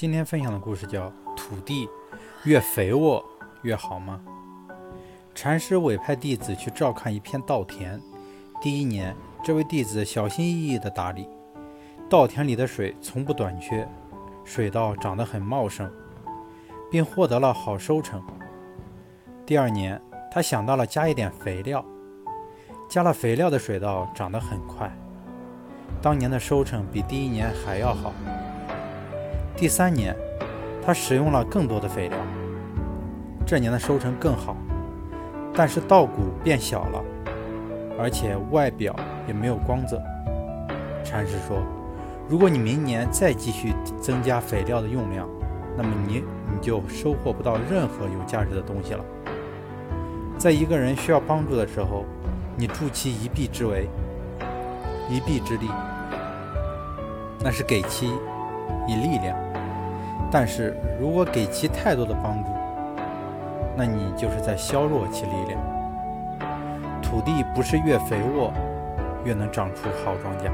今天分享的故事叫“土地越肥沃越好吗？”禅师委派弟子去照看一片稻田。第一年，这位弟子小心翼翼地打理，稻田里的水从不短缺，水稻长得很茂盛，并获得了好收成。第二年，他想到了加一点肥料，加了肥料的水稻长得很快。当年的收成比第一年还要好。第三年，他使用了更多的肥料，这年的收成更好，但是稻谷变小了，而且外表也没有光泽。禅师说：“如果你明年再继续增加肥料的用量，那么你你就收获不到任何有价值的东西了。在一个人需要帮助的时候，你助其一臂之为。”一臂之力，那是给其以力量；但是如果给其太多的帮助，那你就是在削弱其力量。土地不是越肥沃越能长出好庄稼。